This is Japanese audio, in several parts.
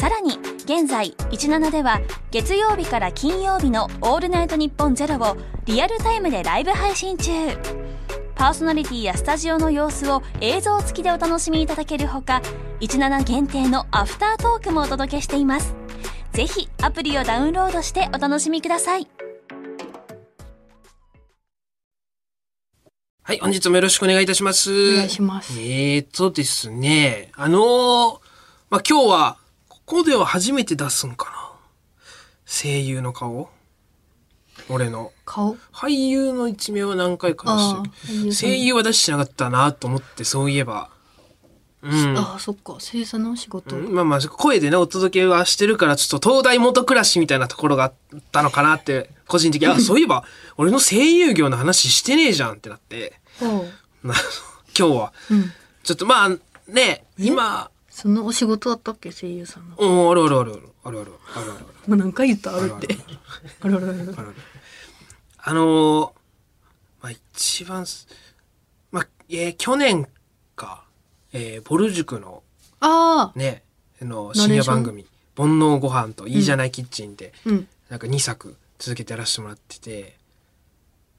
さらに現在17では月曜日から金曜日の「オールナイトニッポンゼロをリアルタイムでライブ配信中。パーソナリティやスタジオの様子を映像付きでお楽しみいただけるほか17限定のアフタートークもお届けしています。ぜひアプリをダウンロードしてお楽しみください。はい、本日もよろしくお願いいたします。お願いします。えーとですね、あのーまあ、今日は、ここでは初めて出すんかな？声優の顔？俺の。顔？俳優の一面は何回かあ出してる。声優は出してなかったなと思って、そういえば。うん。ああそっか。生産のお仕事、うん。まあまあ、声でね、お届けはしてるから、ちょっと東大元暮らしみたいなところがあったのかなって、個人的に、あ、そういえば、俺の声優業の話してねえじゃんってなって、今日は。うん。ちょっとまあ、ね、今、そのお仕事あったっけ？声優さんの。うん、あるあるあるある、あるある、あるあるもう何回言った？あるって。あるある。あるあのーまあ一番す、まあ、えー去年か、えー、ボル塾のああね、あの、ナレーション。深夜番組、煩悩ご飯といいじゃないキッチンで、うん。なんか2作続けてやらせてもらってて、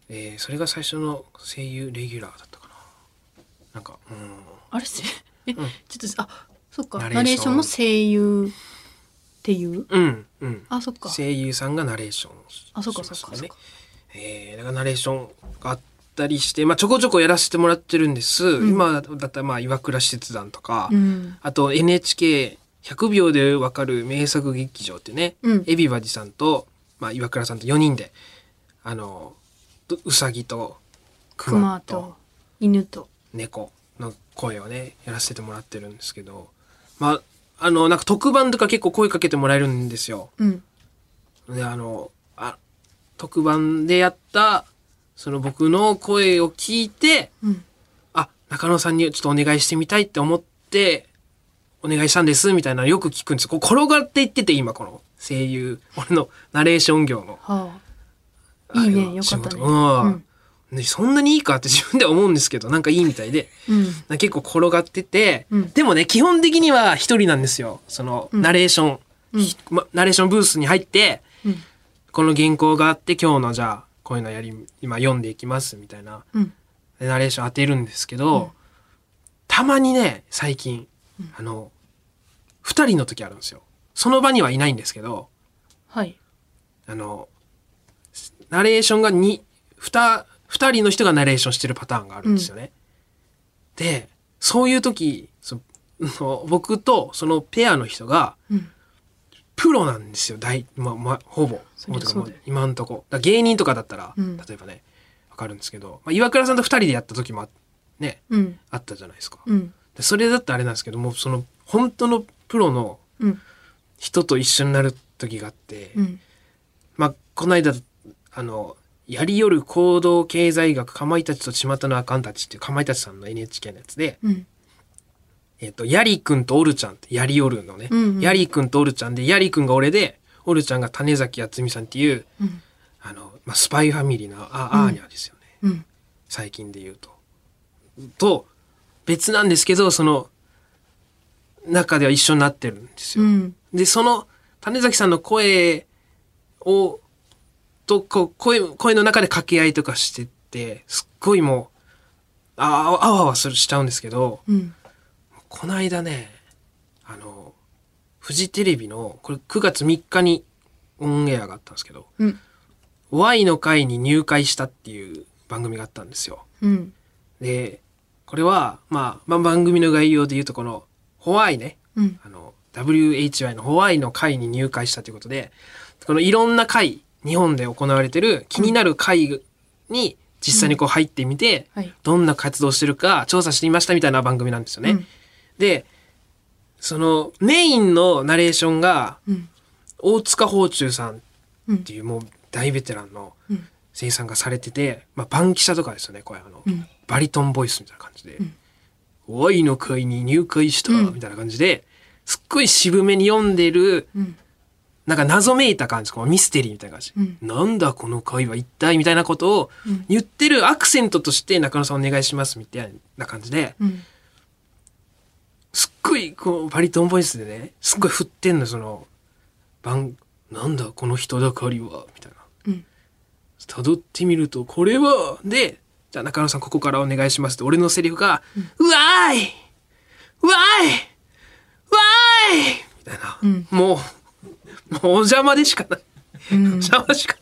えーそれが最初の声優レギュラーだったかな。なんか、うん。あれせえ、ん。ちょっとあそっか。ナレーション。ナレーションの声優っていう？うん、うん。あそっか。声優さんがナレーションあそっかそっかそっか。えー、だからナレーションがあったりして、まあ、ちょこちょこやらせてもらってるんです。ん。今だったら、まあ、岩倉使節団とか、うん。あと NHK100 秒でわかる名作劇場ってね、うん。エビバディさんと、まあ、岩倉さんと4人で、あの、ううさぎと熊と犬と。猫の声をね、やらせてもらってるんですけど、まあ、あの、なんか特番とか結構声かけてもらえるんですよ。うん。で、あの、あ、特番でやった、その僕の声を聞いて、うん。あ、中野さんにちょっとお願いしてみたいって思って、お願いしたんです、みたいなのよく聞くんですよ。こう転がっていってて、今この声優、俺のナレーション業の。はあ。いいねあのよかったね。仕事。うん。うんねそんなにいいかって自分では思うんですけど、なんかいいみたいで。うん。結構転がってて、うん。でもね、基本的には一人なんですよ。その、ナレーション、うん。ひまナレーションブースに入って、うん。この原稿があって、今日のじゃあ、こういうのやり、今読んでいきます、みたいな、ナレーション当てるんですけど、たまにね、最近、あの、二人の時あるんですよ。その場にはいないんですけど、はい。あの、ナレーションがに、二、二人の人がナレーションしてるパターンがあるんですよね。で、そういう時、その 僕とそのペアの人が、うんプロなんですよ、大、ま、ま、ほぼ。今んとこ。芸人とかだったら、うん例えばね、わかるんですけど、まあ、岩倉さんと二人でやった時もあね、うんあったじゃないですか。うんでそれだってあれなんですけども、その、本当のプロのうん人と一緒になる時があって、うんまあ、この間、あの、やりよる行動経済学、かまいたちと巷のあかんたちっていうかまいたちさんの NHK のやつで、うんえっ、と、やりくんとおるちゃんって、やりよるのね。うんうんやりくんとおるちゃんで、やりくんが俺で、おるちゃんが種崎敦美さんっていう、うんあの、まあ、スパイファミリーのあ、アーニャですよね。うん最近で言うと。と、別なんですけど、その、中では一緒になってるんですよ。うんで、その、種崎さんの声を、と、こう、声、声の中で掛け合いとかしてって、すっごいもう、ああ、あわあわする、しちゃうんですけど、うん。この間ね、あの、フジテレビの、これ9月3日にオンエアがあったんですけど、うん。Y の会に入会したっていう番組があったんですよ。うん。で、これは、まあ、まあ、番組の概要で言うと、この、ホワイね、うん。あの、WHY のホワイの会に入会したということで、このいろんな会、日本で行われてる気になる会に実際にこう入ってみて、はい。どんな活動してるか調査してみましたみたいな番組なんですよね。うん。で、そのメインのナレーションがうん。大塚芳忠さんうんっていうもう大ベテランのうん。声優さんがされてて、まあ、バンキシャとかですよねこれあの、うん。バリトンボイスみたいな感じで。ん「ワイの会に入会した」うん。みたいな感じですっごい渋めに読んでるうんなんか謎めいた感じこうミステリーみたいな感じ、うん。なんだこの会は一体みたいなことをうん。言ってるアクセントとして中野さんお願いしますみたいな感じでうん。すっごいこうバリトンボイスでねすっごい振ってんのその番なんだこの人だかりはみたいな。うん。辿ってみるとこれはでじゃあ中野さんここからお願いしますって俺のセリフが「うわーいうわーいわーい!」みたいな、うん。もうお邪魔でしかない。うん。邪魔しか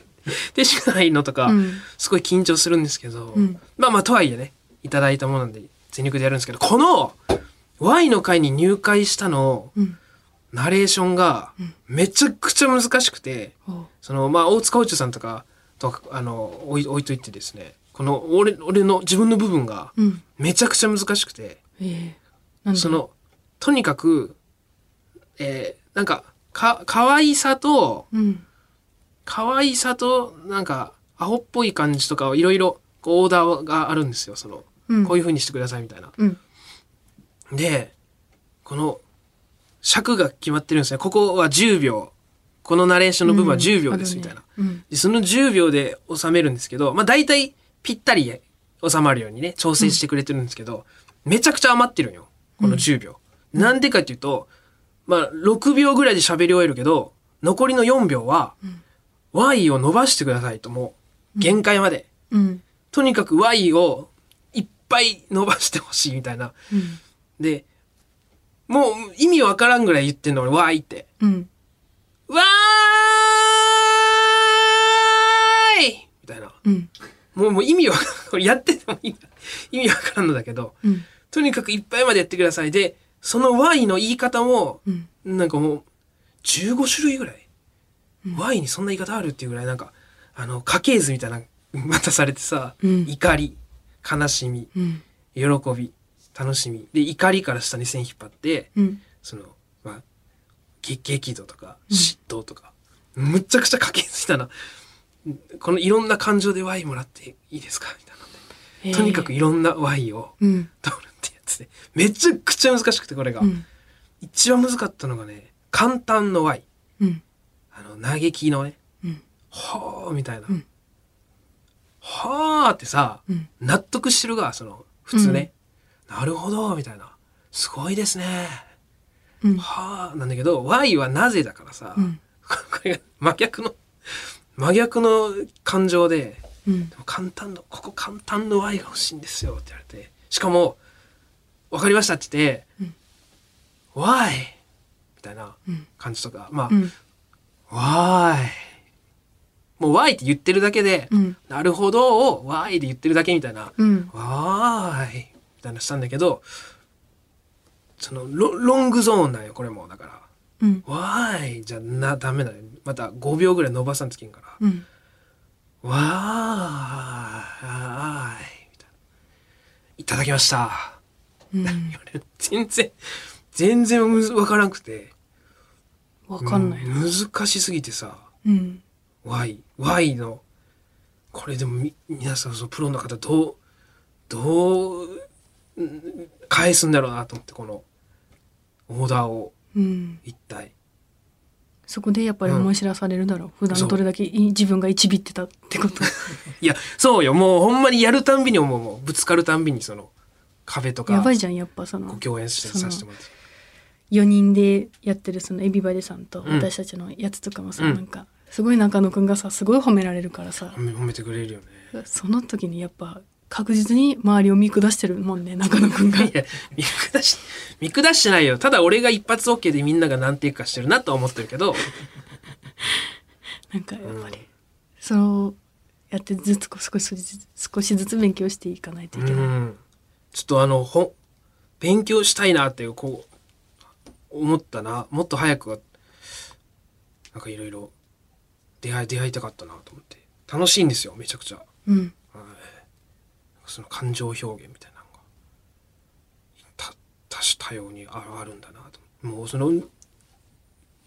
でしかないのとか、うん。すごい緊張するんですけど、うん。まあまあとはいえねいただいたものなんで全力でやるんですけどこの Y の会に入会したのうん。ナレーションがめちゃくちゃ難しくて、そのまあ大塚宇宙さんとかとかあの置い置いといてですねこの俺俺の自分の部分がうん。めちゃくちゃ難しくて、そのとにかく、えーなんかか可愛さとうん。可愛さとなんかアホっぽい感じとかをいろいろオーダーがあるんですよ。その、うん。こういう風にしてくださいみたいな。うん。でこの尺が決まってるんですね。ここは10秒。このナレーションの部分は10秒ですみたいな。うん。でその10秒で収めるんですけどまあ大体ぴったり収まるようにね調整してくれてるんですけど、めちゃくちゃ余ってるんよ。この10秒。なんでかっていうとまあ6秒ぐらいで喋り終えるけど残りの4秒は、Y を伸ばしてくださいともう限界まで、うんとにかく Y をいっぱい伸ばしてほしいみたいな。うんでもう意味わからんぐらい言ってんの俺 Y って。うんわーいみたいな。うんもうもう意味わからん。やってても意味意味わからんのだけど、うんとにかくいっぱいまでやってください。で、その Y の言い方も、うん。なんかもう、15種類ぐらい、Y にそんな言い方あるっていうぐらい、なんか、あの、家系図みたいな、またされてさ、うん。怒り、悲しみ、うん。喜び、楽しみ。で、怒りから下に線引っ張って、うん。その、まあ、げ激怒とか、嫉妬とか、むっちゃくちゃ家系図みたいな、このいろんな感情で Y もらっていいですかみたいな。とにかくいろんな Y をうん取るってめちゃくちゃ難しくて、これが。うん一番難かったのがね、簡単の Y。うんあの、嘆きのね、うんはーみたいな。うんはーってさ、うん納得してるが、その、普通ね。なるほど、みたいな。すごいですね。うんはーなんだけど、Y はなぜだからさ、うんこれが真逆の、真逆の感情で、うんでも簡単の、ここ簡単の Y が欲しいんですよって言われて。しかも、わかりましたって言って、うん Why? みたいなうん感じとか、まあ、うん Why? もう Why って言ってるだけで、うんなるほどを Why で言ってるだけみたいな、うん Why? みたいなしたんだけど、そのロロングゾーンなんよ、これも。だから、うん Why? じゃな、ダメだよ。また5秒ぐらい伸ばさんといけんから。うんわーい。みたいな。いただきました。うん全然、全然むずわからんくて。わかんないな難しすぎてさ、うん。Y、Y の、これでもみ皆さん、そのプロの方、どう、どう、うん返すんだろうなと思って、この、オーダーをうん。一体。そこでやっぱり思い知らされるだろう。普段どれだけい自分が一ビってたってこと。いや、そうよ。もうほんまにやるたんびに思うもん。ぶつかるたんびに、その、壁とか、やばいじゃん、やっぱそごの、共演させてもらって。4人でやってるそのエビバデさんとうん私たちのやつとかもさ、うんなんか、すごい中野くんがさ、すごい褒められるからさ褒、めてくれるよね。その時にやっぱ確実に周りを見下してるもんね、中野くんが。いや、見下し、見下してないよ。ただ俺が一発 OK でみんなが何ていうかしてるなとは思ってるけど、なんかやっぱり、そうやってずつ少しずつ少しずつ勉強していかないといけない。うん。ちょっとあの、ほ、勉強したいなっていう、こう、思ったな。もっと早くは、なんかいろいろ出会い、出会いたかったなと思って。楽しいんですよ、めちゃくちゃ。うん。その感情表現みたいなのが、た、多種多様にああるんだなと。もうその、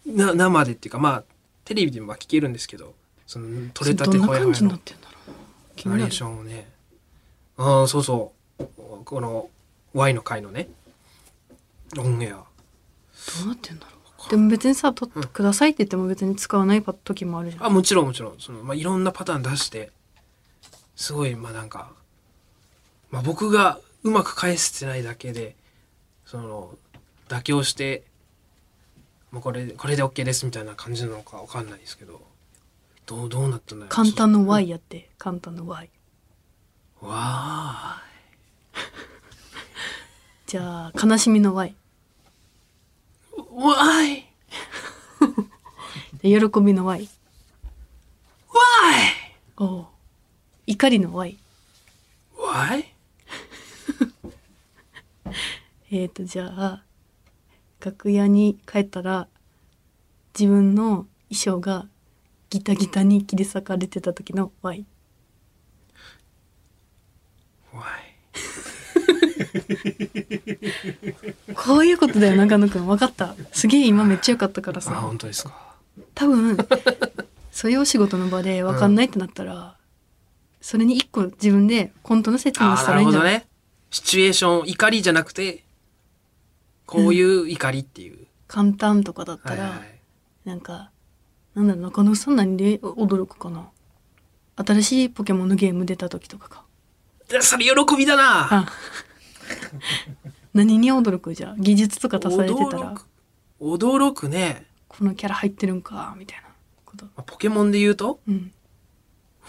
な、生でっていうか、まあ、テレビでもまあ聞けるんですけど、その取れたてどんなほやほやの感じになってんだろうな気になるナレーションをねああそうそうこの Y の回のねオンエア。どうなってんだろう。でも別にさ「とってください」って言っても別に使わない時もあるじゃん。あもちろんもちろん。その、まあ、いろんなパターン出してすごいまあなんか、まあ、僕がうまく返せてないだけでその妥協してもうこれこれで OK ですみたいな感じなのかわかんないですけどどうどうなったんだろう。簡単の Y やって。簡単の Y わあじゃあ悲しみの Y わい。で喜びの Y わい。おう。怒りの Y わい？えーとじゃあ楽屋に帰ったら自分の衣装がギタギタに切り裂かれてた時の Y わ こういうことだよ中野くん。分かった。すげえ今めっちゃよかったからいあさ本当ですか。多分そういうお仕事の場で分かんないってなったら、それに一個自分でコントの説明ああなしたらいいんじゃない？ね。シチュエーション怒りじゃなくてこういう怒りっていう、簡単とかだったら、はいはい。なんかなんだろう中野さん何で驚くかな？新しいポケモンのゲーム出た時とかか。でそれ喜びだな。あ 何に驚く？じゃあ技術とか足されてたら。驚く。驚くね。このキャラ入ってるんかみたいなこと。まあポケモンで言うと？うん。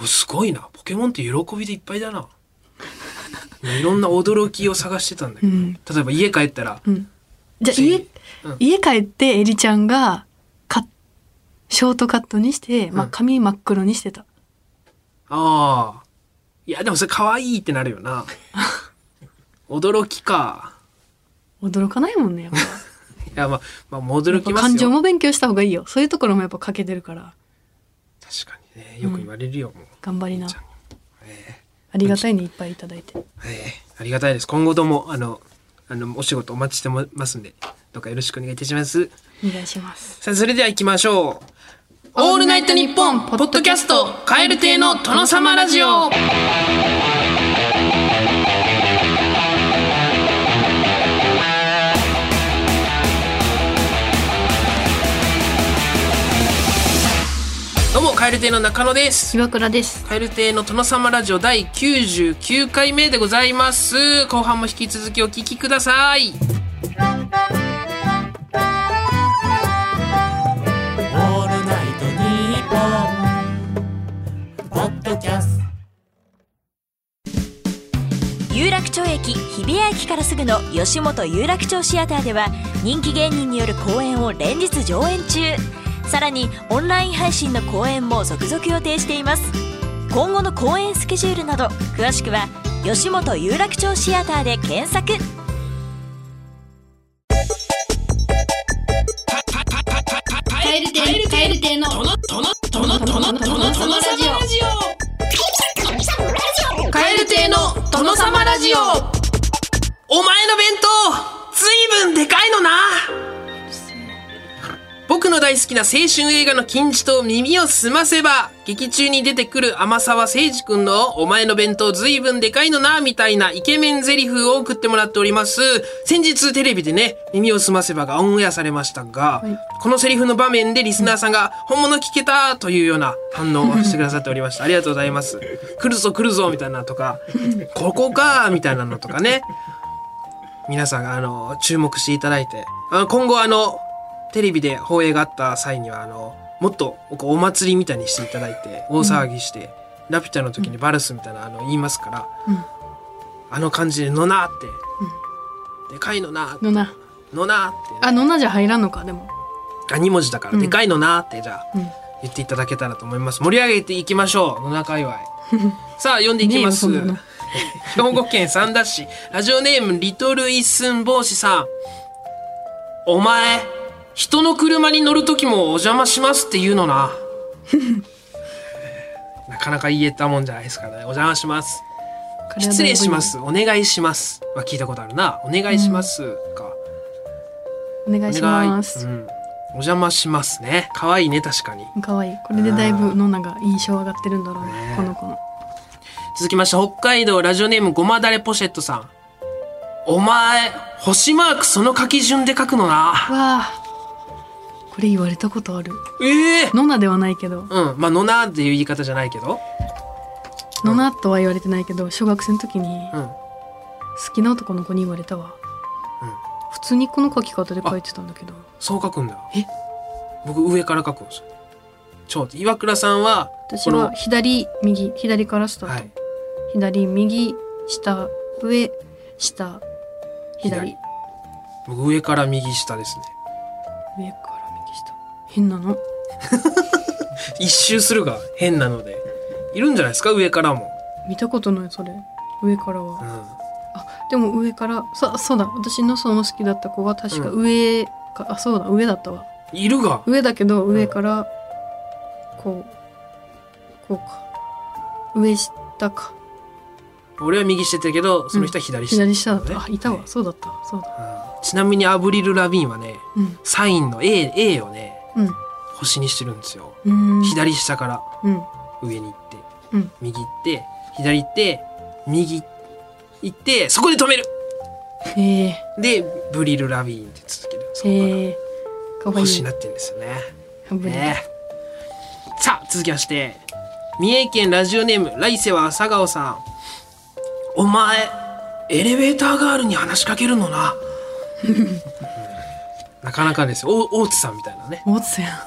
おすごいな。ポケモンって喜びでいっぱいだな。今 いろんな驚きを探してたんだけど、うん。例えば家帰ったらうん。じゃあ家、うん。家帰ってエリちゃんがカショートカットにして、まあ、うん髪真っ黒にしてた、ああいやでもそれ可愛いってなるよな 驚きか。驚かないもんねやっぱ。いやまあまあ驚きますよ。感情も勉強した方がいいよ。そういうところもやっぱ欠けてるから。確かにね。よく言われるよ、もう。頑張りな。えありがたいねいっぱいいただいて。ええ。えありがたいです。今後ともあのあのお仕事お待ちしてますんでどうかよろしくお願いいたします。お願いします。さあそれでは行きましょう。オールナイトニッポンポッドキャスト蛙亭の殿様ラジオどうも蛙亭の中野です。岩倉です。蛙亭の殿様ラジオ第99回目でございます。後半も引き続きお聞きください。オールナイトニッポン」ポッドキャスト。有楽町駅日比谷駅からすぐの吉本有楽町シアターでは人気芸人による公演を連日上演中さらにオンライン配信の公演も続々予定しています。今後の公演スケジュールなど詳しくは吉本有楽町シアターで検索。カエル亭の殿様ラジオお前の弁当ずいぶんでかいのなの大好きな青春映画の金字と耳をすませば劇中に出てくる天沢誠二くんのお前の弁当ずいぶんでかいのなみたいなイケメンゼリフを送ってもらっております。先日テレビでね耳をすませばがオンエアされましたが、はい。このセリフの場面でリスナーさんが本物聞けたというような反応をしてくださっておりました。ありがとうございます。来るぞ来るぞみたいなのとかここかみたいなのとかね。皆さんあの注目していただいてあ今後あのテレビで放映があった際にはあのもっとお祭りみたいにしていただいて大騒ぎして、ラピュタの時にバルスみたいなあの言いますから、うん。あの感じで「のな」って、でかいのな」のな。のな」って、あのなじゃ入らんのかでも。あ2文字だから「うん。でかいのな」ってじゃあうん。言っていただけたらと思います。盛り上げていきましょう野中界隈 さあ読んでいきます、兵庫県三田市。ラジオネームリトル一寸法師さん。お前人の車に乗る時もお邪魔しますって言うのな。なかなか言えたもんじゃないですからね。お邪魔します。失礼します。お願いします。は聞いたことあるな。お願いしますか。お願いします、うん、お邪魔しますね。可愛いね確かに。かわい。いこれでだいぶノナが印象上がってるんだろうね。ね。この子の。続きまして北海道ラジオネームごまだれポシェットさん。お前星マークその書き順で書くのな。わあこれ言われたことある。ええ。ノナではないけど。うん。まあ「のな」っていう言い方じゃないけど。ノナとは言われてないけど小学生の時にうん。好きな男の子に言われたわ、うん。普通にこの書き方で書いてたんだけど。そう書くんだ。え？僕上から書くんですよ。ちょっと岩倉さんは私は左右左からスタート、はい。左右下上下左。左僕上から右下ですね。上か変なの？一周するが変なので。いるんじゃないですか？上からも、見たことないそれ。上からは、うん、あでも上からそそうだ。私のその好きだった子は確か上か、あそうだ。上だったわ。いるが。上だけど上からこうこうか。上下か。俺は右下ってるけどその人は左下、左下だった、ね。あいたわ。そうだった。そうだうん。ちなみにアブリル・ラビーンはねうん。サインの A, A をね。うん星にしてるんですよ。うん。左下からうん。上に行って、うん。右行って左行って右行ってそこで止める。でブリル・ラビーンって続ける。そこから星になってるんですよね。ね。さあ続きまして三重県ラジオネーム来世は朝顔さん。お前エレベーターガールに話しかけるのな なかなかですよ。お大津さんみたいなね。大津さん。や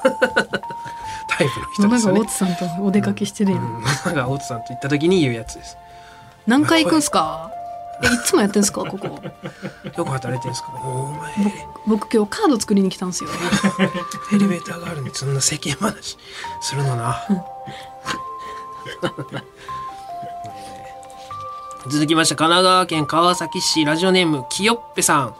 タイプの人野ですよね。永大津さんとお出かけしてるやん、うん。なんか大津さんと行った時に言うやつです。何回行くんすか？えいつもやってんすか？ここ。よく働いてるんですか？お前僕今日カード作りに来たんすよ。エレベーターガールにそんな世間話するのな。続きまして神奈川県川崎市ラジオネームきよっぺさん。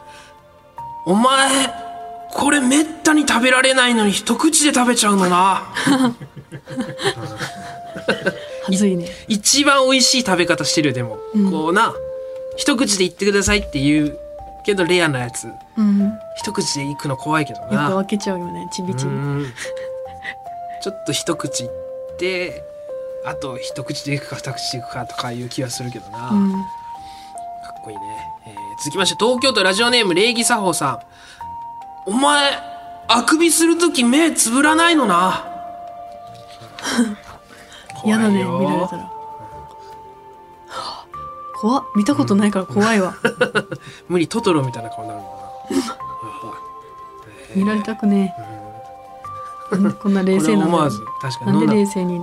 お前これめったに食べられないのに一口で食べちゃうのな。はずいね。一番美味しい食べ方してるよでも、うん。こうな。一口で言ってくださいって言うけどレアなやつ。うん。一口で行くの怖いけどな。分けちゃうよねちびちび。うん。ちょっと一口いってあと一口でいくか二口でいくかとかいう気がするけどな、かうん。っこいいね、えー続きまして東京都ラジオネーム礼儀作法さんお前あくびするとき目つぶらないのな。嫌だね見られたら。はあ怖っ。見たことないから怖いわ。無理トトロみたいな顔になるもんな。見られたくねこんな冷静な思わず確かなんで冷静に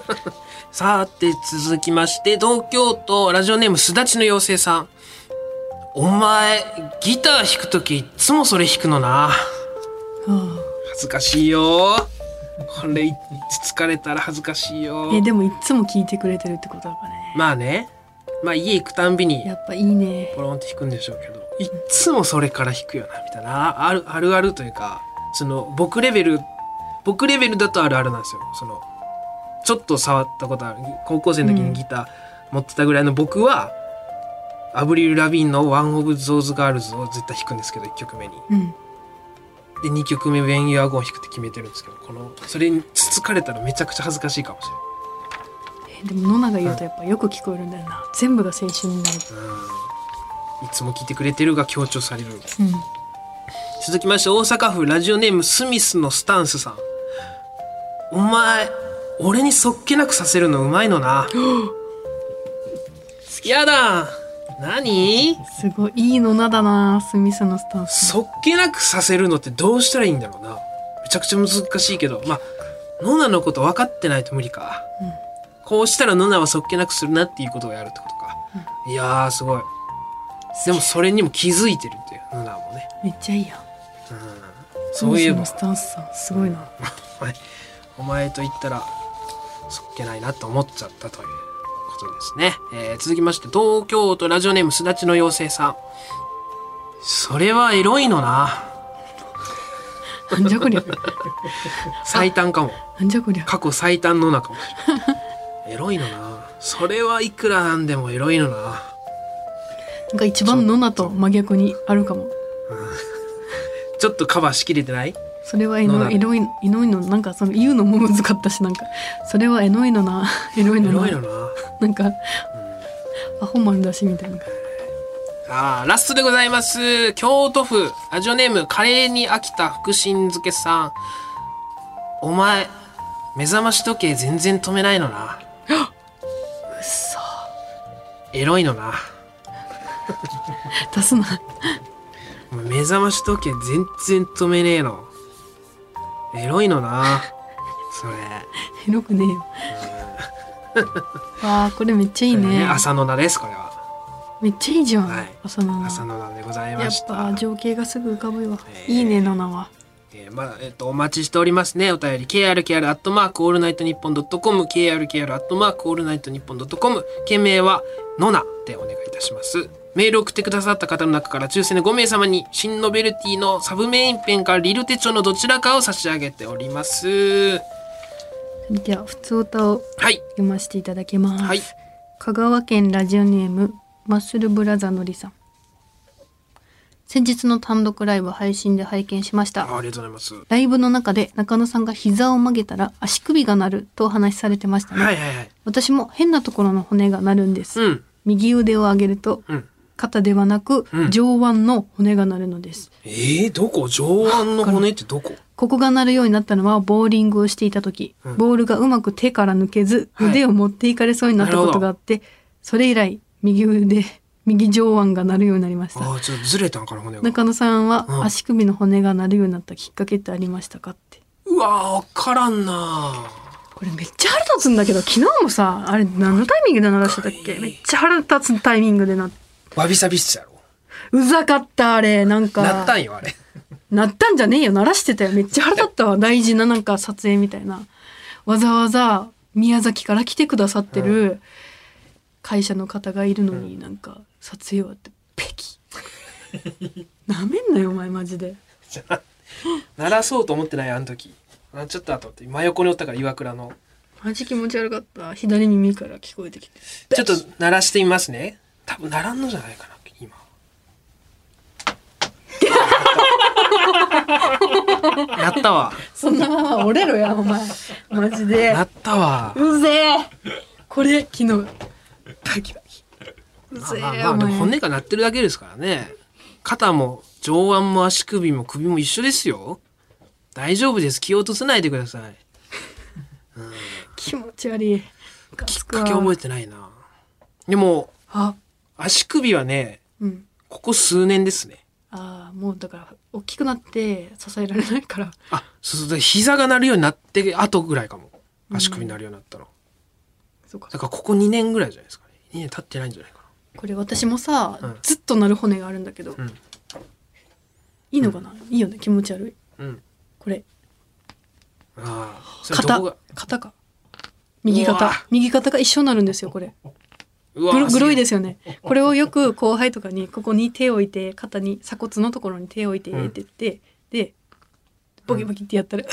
さて続きまして東京都ラジオネームすだちの妖精さんお前ギター弾くときいつもそれ弾くのな。は恥ずかしいよ。これい疲れたら恥ずかしいよ。あえでもいっつも聞いてくれてるってことだからね。まあね。まあ家行くたんびにやっぱいいね。ポロンって弾くんでしょうけど。いっつもそれから弾くよなみたいな。あるあるあるというかその僕レベル僕レベルだとあるあるなんですよ。そのちょっと触ったことある。高校生の時にギター持ってたぐらいの僕は、アヴリル・ラヴィーンの「One of Those Girls」を絶対弾くんですけど1曲目に。うん。で2曲目「When You're Gone」弾くって決めてるんですけどこのそれにつつかれたらめちゃくちゃ恥ずかしいかもしえでもノナが言うとやっぱよく聞こえるんだよな。全部が青春になる。れない、うん、いつも聞いてくれてるが強調されるうん。続きまして大阪府ラジオネームスミスのスタンスさん。お前俺にそっけなくさせるのうまいのな。やだ何？すごいいいノナだなスミスのスタンスそっけなくさせるのってどうしたらいいんだろうな。めちゃくちゃ難しいけど。まあノナのこと分かってないと無理か、こうしたらノナはそっけなくするなっていうことをやるってことか、いやーすごい。でもそれにも気づいてるっていうノナもね。めっちゃいいやん。そういえば。スタンスさんすごいな。お前お前と言ったらそっけないなと思っちゃったということですね、えー続きまして東京都ラジオネームすだちの妖精さん。それはエロいのな。なんじゃこりゃ。最短かも。なんじゃこりゃ。過去最短のなかも。しれないエロいのな。それはいくらなんでもエロいのな。なんか一番ノナと真逆にあるかも。ちょっとカバーしきれてない？それはエのなノエロいエノいのなんかその言うのも難かったしなんか。それはエノいのな。エロいエのな。ロいのな。なんか、アホ丸だしみたいなさあ、ラストでございます。京都府、ラジオネーム、カレーに飽きた福神漬けさん。お前、目覚まし時計全然止めないのな。そエロいのな。出すな目覚まし時計全然止めねえの。エロいのな。それ。エロくねえよ わあこれめっちゃいいね朝の名です、これは。めっちゃいいじゃん、はい朝の名朝の名でございやっました。ぱ情景がすぐ浮かぶよ、えーいいねの名はえーまあ、えっ、と、お待ちしておりますね。お便り、krkr アットマークオールナイトニッポンドットコム、krkr アットマークオールナイトニッポンドットコム、件名は、ノナでお願いいたします。メールを送ってくださった方の中から抽選で5名様に、新ノベルティのサブメインペンかリル手帳のどちらかを差し上げております。それでは普通歌をはい。読ませていただきます、はい。香川県ラジオネームマッスルブラザーのりさん先日の単独ライブ配信で拝見しましたあありがとうございます。ライブの中で中野さんが膝を曲げたら足首が鳴るとお話しされてましたね、はいはいはい。私も変なところの骨が鳴るんです、うん。右腕を上げるとうん。肩ではなくうん上腕の骨が鳴るのです、えー、どこ？上腕の骨ってどこ？ここが鳴るようになったのはボーリングをしていた時、うん。ボールがうまく手から抜けずはい。腕を持っていかれそうになったことがあって、それ以来右腕右上腕が鳴るようになりました。ああ、ちょっとずれたんかな、骨が。中野さんはうん。足首の骨が鳴るようになったきっかけってありましたかって。うわー、わからんな。これめっちゃ腹立つんだけど昨日もさあれ何のタイミングで鳴らしてたっけ？めっちゃ腹立つタイミングでなわびさび室やろ。うざかったあれ。なんかなったんよ、あれ。なったんじゃねえよ鳴らしてたよ。めっちゃ腹立ったわ。大事ななんか撮影みたいな。わざわざ宮崎から来てくださってる会社の方がいるのになんか撮影終わってペキ。なめんなよお前マジで。鳴らそうと思ってないあの時。あちょっと後って真横におったから岩倉の。マジ気持ち悪かった。左耳から聞こえてきて。ちょっと鳴らしてみますね。多分鳴らんのじゃないかな今 なったわ。そんなまま折れろやお前。マジで。なったわ。うぜえ。これ昨日バキバキ。うぜまあえお前まあでも骨が鳴ってるだけですからね。肩も上腕も足首も首も一緒ですよ。大丈夫です。気を落とさないでください。気持ち悪い。きっかけ覚えてないな。でもあ。足首はねうん。ここ数年ですね。ああもうだから大きくなって支えられないから。あそうそう。膝が鳴るようになって後ぐらいかも。足首になるようになったの、そうか。だからここ2年ぐらいじゃないですかね。2年経ってないんじゃないかこれ私もさ、うん。ずっとなる骨があるんだけど、うん。いいのかな、いいよね？気持ち悪い？なうん。これ。ああ肩。肩か。右肩。右肩が一緒になるんですよこれグロいですすよね。これをよく後輩とかにここに手を置いて肩に鎖骨のところに手を置いてうんって言って、でボキボキってやったら、うわ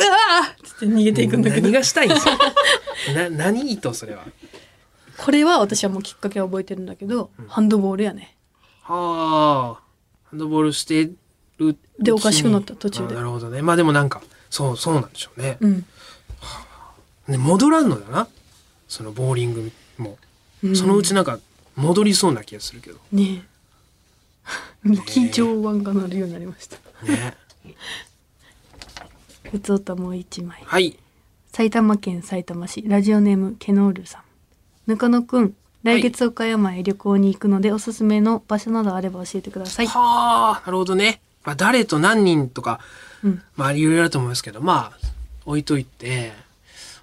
ーって逃げていくんだけど。何がしたいんですかな何意図それは？これは私はもうきっかけは覚えてるんだけど、ハンドボールやね。はあハンドボールしてるでおかしくなった途中で。あなるほどね。まあでもなんかそうそうなんでしょうね。うん、ね戻らんのだな。そのボーリングも、うんそのうちなんか戻りそうな気がするけど。ね。え右上腕が鳴るようになりました。ね。ふつおたもう一枚はい。埼玉県埼玉市ラジオネームケノールさん。中野くん来月岡山へ旅行に行くので、おすすめの場所などあれば教えてください。はあなるほどね、まあ、誰と何人とかうん。まあいろいろあると思いますけどまあ置いといて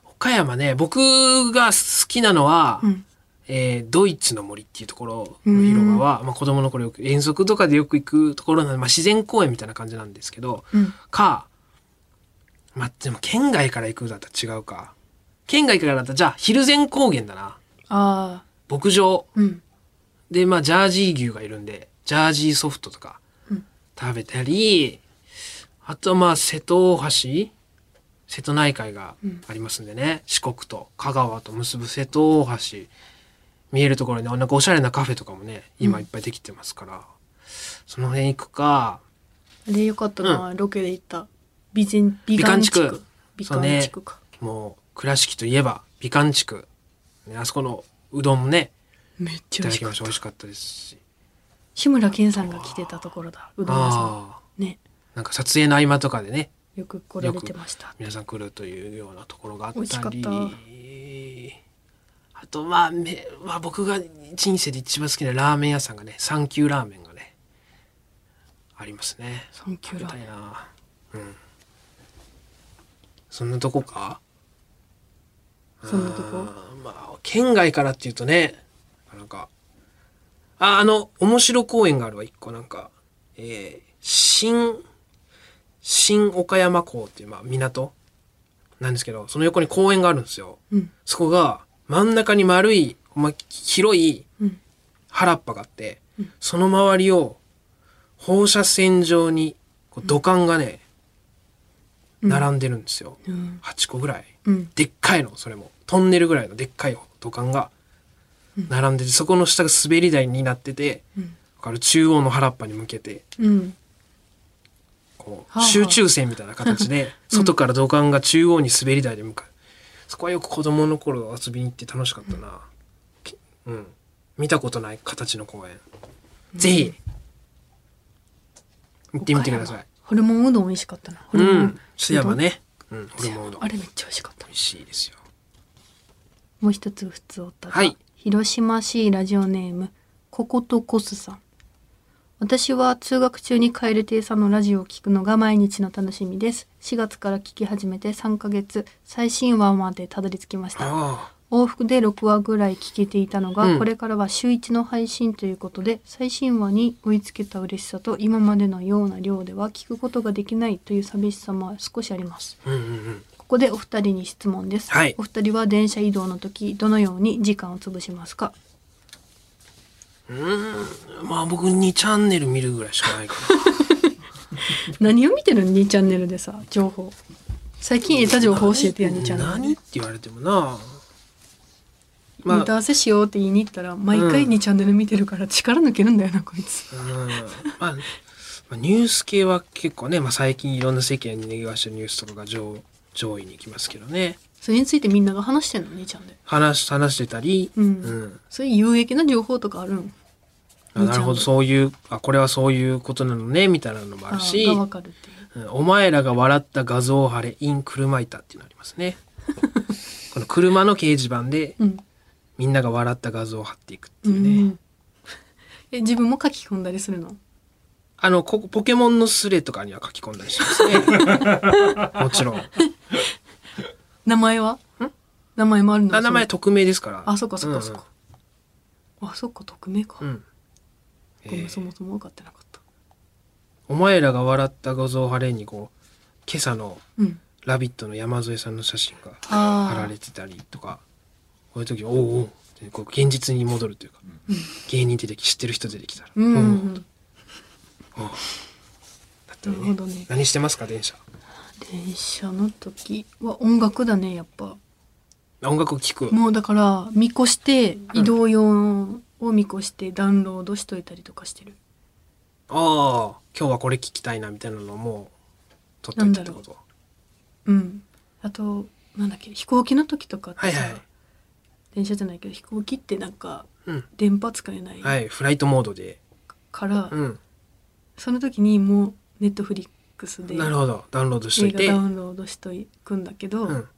岡山ね僕が好きなのは、うんえードイツの森っていうところの広場は、まあ、子供の頃よく遠足とかでよく行くところなので、まあ、自然公園みたいな感じなんですけど、うん。かまあでも県外から行くだったら違うか。県外からだったらじゃあ蒜山高原だな。ああ牧場。うん。でまあジャージー牛がいるんでジャージーソフトとかうん。食べたり、あとはまあ瀬戸大橋？瀬戸内海がありますんでね、四国と香川と結ぶ瀬戸大橋見えるところになんかおしゃれなカフェとかもね今いっぱいできてますから、その辺行くか。あれよかったな、ロケで行った。美人美観地区。美観地区。か、もう倉敷といえば美観地区、ね、あそこのうどんもねめっちゃ美味しかっしたた。美味しかったですし。志村けんさんが来てたところだ。うどん屋さん。ああね。なんか撮影の合間とかでね。よく来られてました。皆さん来るというようなところがあったり。美味しかったあとまあめ、まあ、僕が人生で一番好きなラーメン屋さんがねサンキューラーメンがねありますね。サンキューラーメン。な。うん。そんなとこか？そんなとこ？まあ県外からっていうとねなんかああの面白公園があるわ。一個なんかえー、新新岡山港っていうまあ港なんですけどその横に公園があるんですよ。うん。そこが真ん中に丸い、まあ、広いうん。原っぱがあって、その周りを放射線状にこう土管がね、並んでるんですよ、うん。8個ぐらい。うん。でっかいのそれも。トンネルぐらいのでっかい土管が並んでて、そこの下が滑り台になってて、うん。だから中央の原っぱに向けて。うん。こう集中線みたいな形で外から土管が中央に滑り台で向かうそこはよく子供の頃遊びに行って楽しかったな、きうん、見たことない形の公園、ぜひ。行ってみてください。ホルモンうどん美味しかったな。ホうルモンん津山ね、うん、ホルモンうどん。あれめっちゃ美味しかった。美味しいですよ。もう一つ普通おったがはい。広島市ラジオネームココトコスさん私は通学中にカエル亭さんのラジオを聞くのが毎日の楽しみです。4月から聞き始めて3ヶ月最新話までたどり着きました。あ往復で6話ぐらい聞けていたのが、うん。これからは週1の配信ということで最新話に追いつけた嬉しさと今までのような量では聞くことができないという寂しさも少しあります。あうんうんうん。ここでお二人に質問です、はい。お二人は電車移動の時どのように時間を潰しますか？うーん。まあ僕2チャンネル見るぐらいしかないか 何を見てる？の2チャンネルでさ情報。最近得た情報教えてや2チャンネル。何って言われてもな。ネタ合わせしようって言いに行ったら毎回2チャンネル見てるから力抜けるんだよなこいつ。うん。まあ、まあ、ニュース系は結構ね、まあ、最近いろんな世間に賑わしてるニュースとかが上上位に来ますけどね。それについてみんなが話してんの？2チャンで話話してたり、うん。うん。そういう有益な情報とかあるん？あなるほど。う。そういうあこれはそういうことなのねみたいなのもあるしお前らが笑った画像を貼れ in 車板っていうのありますね。この車の掲示板でうん。みんなが笑った画像を貼っていくってういうね、んえ自分も書き込んだりするの？あのこポケモンのスレとかには書き込んだりしますね。もちろん。名前は？名前もあるの？あ名前匿名ですから。あそっかそっうんかそっか、あそっか匿名か、うんえーそもそも分かってなかった。お前らが笑った画像を貼れにこう今朝のうん「ラビット!」の山添さんの写真があ貼られてたりとかこういう時おうおうってこう現実に戻るというか、芸人出てき知ってる人出てきたら、うん、うおうん。うん、おうだったりなるほどね。何してますか電車？電車の時は音楽だねやっぱ。音楽を聴く。もうだから見越して移動用を見越してダウンロードしといたりとかしてる、ああ今日はこれ聞きたいなみたいなのをもう撮っといたってこと？うん。あとなんだっけ飛行機の時とかってさ、はいはい。電車じゃないけど飛行機ってなんかうん。電波使えないはいフライトモードで。から、うん。その時にもうネットフリックスでなるほど。ダウンロードしと映いて。画ダウンロードしとくんだけど、うん。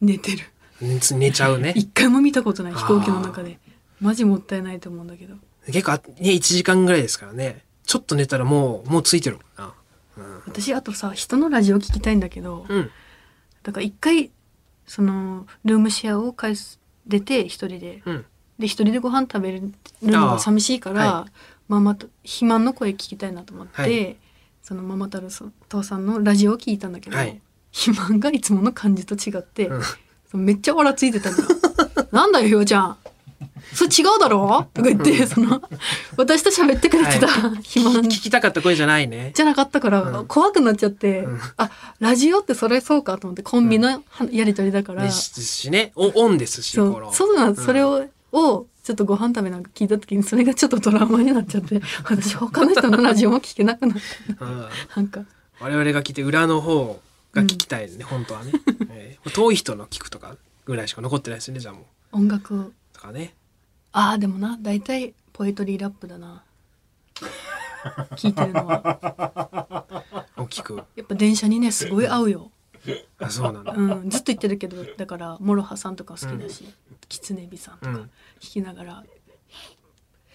寝てる。寝寝ちゃうね。一回も見たことない飛行機の中でマジもったいないと思うんだけど。結構あね1時間ぐらいですからね。ちょっと寝たらもうもうついてるもんな。私あとさ人のラジオ聞きたいんだけど、うん。だから一回そのルームシェアを返す出て一人で。うん。で一人でご飯食べるのが寂しいから、ママと肥満の声聞きたいなと思って、はい。そのママタルソ父さんのラジオを聞いたんだけど、はい。肥満がいつもの感じと違って、うん。めっちゃ笑ついてた んだよ。なんだよひよちゃんそれ違うだろ？とか言ってその私と喋ってくれてた 肥満聞きたかった声じゃないね。じゃなかったから、うん。怖くなっちゃって、うん。あラジオってそれそうかと思ってコンビのはやり取りだから、ですしね。おオンですしそう。そうなんうん。それを、をちょっとご飯食べなんか聞いた時にそれがちょっとトラウマになっちゃって 私他の人のラジオも聞けなくなったうん。なんか。我々が来て裏の方が聞きたいね、本当はね、えー遠い人の聞くとかぐらいしか残ってないですよねじゃあもう。音楽とかねああでもな大体ポエトリーラップだな。聞いてるのは。大きく。やっぱ電車にねすごい合うよ、あそうなんだ、うん、ずっと言ってるけどだからモロハさんとか好きだし、きつねびさんとかうん。弾きながら、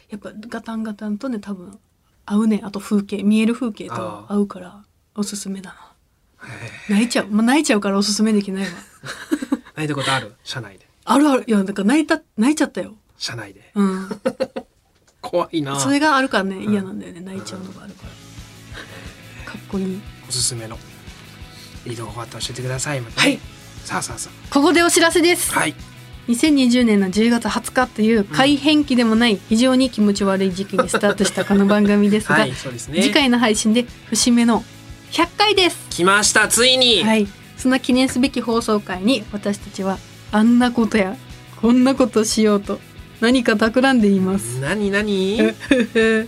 やっぱガタンガタンとね多分合うね。あと風景見える風景と合うからおすすめだな。泣いちゃう、まあ、泣いちゃうからおすすめできないわ。泣いたことある？車内で。あるある。いやだから泣いた泣いちゃったよ車内で。うん。怖いな。それがあるからね嫌なんだよね泣いちゃうのがあるから。かっこいい。おすすめの。いい動画あったら教えてくださいね。はい。さあさあさここでお知らせです。あはい。2020年の10月20日という改変期でもない非常に気持ち悪い時期にスタートしたこの番組ですが、はいそうですね。次回の配信で節目の100回です。来ましたついに、はい。そんな記念すべき放送回に私たちはあんなことやこんなことしようと何か企んでいます。なになにヒえ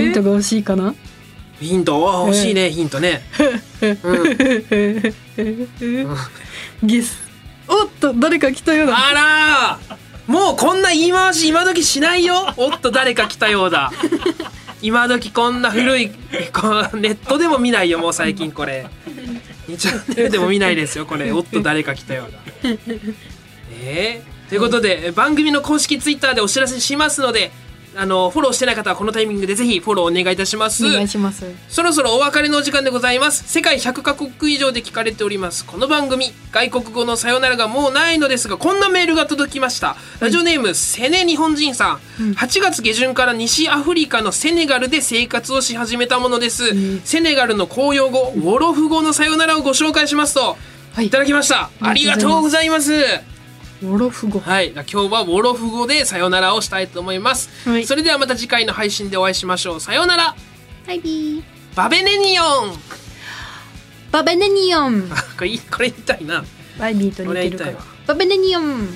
ーントが欲しいかな？ヒント？あ欲しいねヒントね。うん。ゲス。おっと誰か来たようだ。あらー！もうこんな言い回し今時しないよ。おっと誰か来たようだ。今時こんな古いネットでも見ないよもう最近これ。2チャンネルでも見ないですよこれ。おっと誰か来たようだ。え？ー、ということでえ番組の公式ツイッターでお知らせしますのであのフォローしてない方はこのタイミングでぜひフォローお願いいたします。お願いします。そろそろお別れのお時間でございます。世界100カ国以上で聞かれております。この番組外国語のさよならがもうないのですがこんなメールが届きました。ラジオネームセネ日本人さん、8月下旬から西アフリカのセネガルで生活をし始めたものです、セネガルの公用語ウォロフ語のさよならをご紹介しますと、はい。いただきました。ありがとうございますウォロフ語。はい、今日はウォロフ語でさよならをしたいと思います、はい。それではまた次回の配信でお会いしましょう。さようなら。バイビー。 Ba beneen yoon。Ba beneen yoon。これいいこれ言いたいな。バイビーと似てるから。 Ba beneen yoon